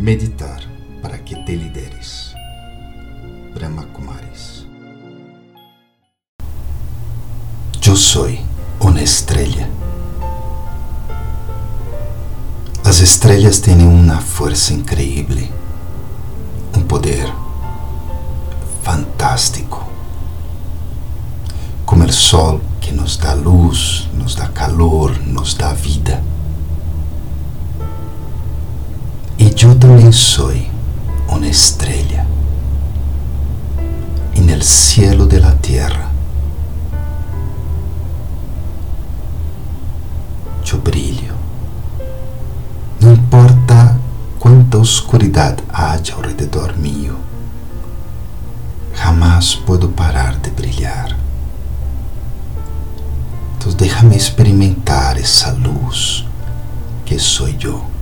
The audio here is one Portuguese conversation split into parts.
Meditar para que te lideres. Brahma Kumaris. Yo soy una estrella. Las estrellas tienen una fuerza increíble, un poder fantástico. Como el sol que nos da luz, nos da calor, nos da vida. E eu também sou uma estrela en el cielo de la tierra. Eu brilho. Não importa quanta oscuridade haja ao redor mío, jamás puedo parar de brilhar. Então, déjame experimentar essa luz que sou eu.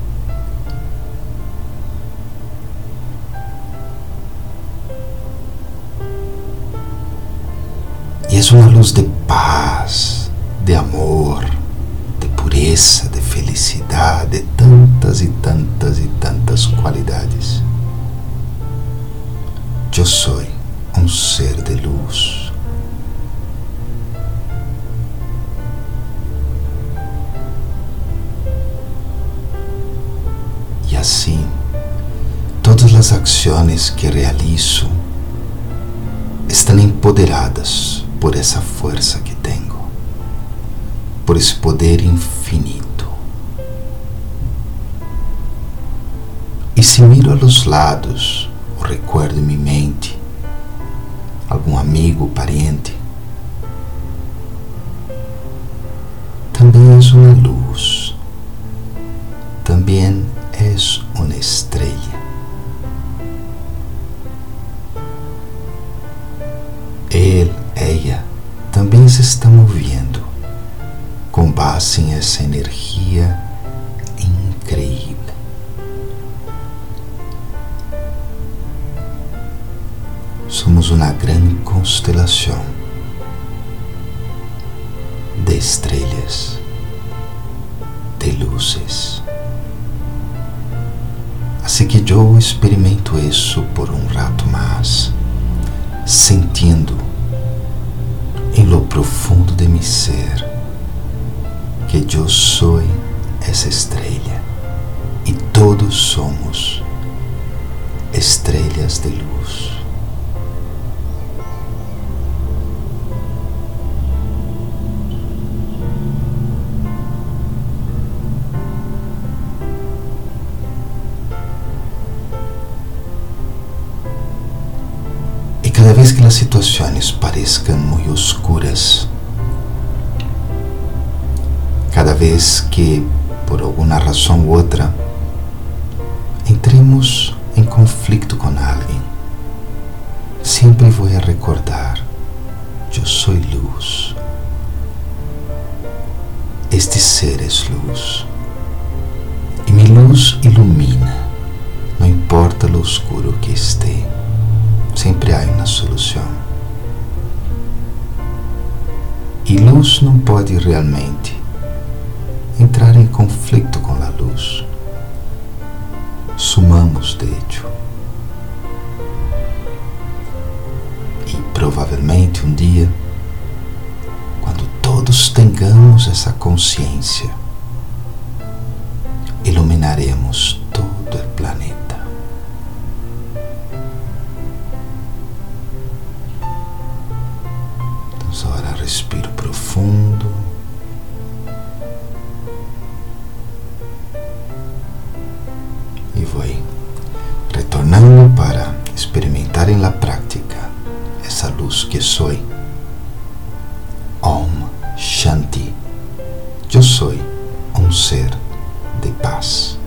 E é uma luz de paz, de amor, de pureza, de felicidade, de tantas e tantas e tantas qualidades. Eu sou um ser de luz. E assim, todas as ações que realizo estão empoderadas por essa força que tenho, por esse poder infinito. E se miro a los lados, o recuerdo em minha mente, algum amigo, parente, também és uma luz, também Ela, também se está movendo com base em essa energia incrível. Somos uma grande constelação de estrelas, de luzes. Assim que eu experimento que eu sou essa estrela e todos somos estrelas de luz. E cada vez que as situações pareçam muito oscuras, cada vez que, por alguma razão ou outra, entremos em conflito com alguém, sempre vou recordar: eu sou luz. Este ser é luz. E minha luz ilumina, não importa o oscuro que esteja sempre há uma solução. E luz não pode realmente conflito com a luz. Sumamos, de hecho. E provavelmente um dia, quando todos tenhamos essa consciência, iluminaremos todo o planeta. Agora respiro profundo. Que sou. Om Shanti. Eu sou um ser de paz.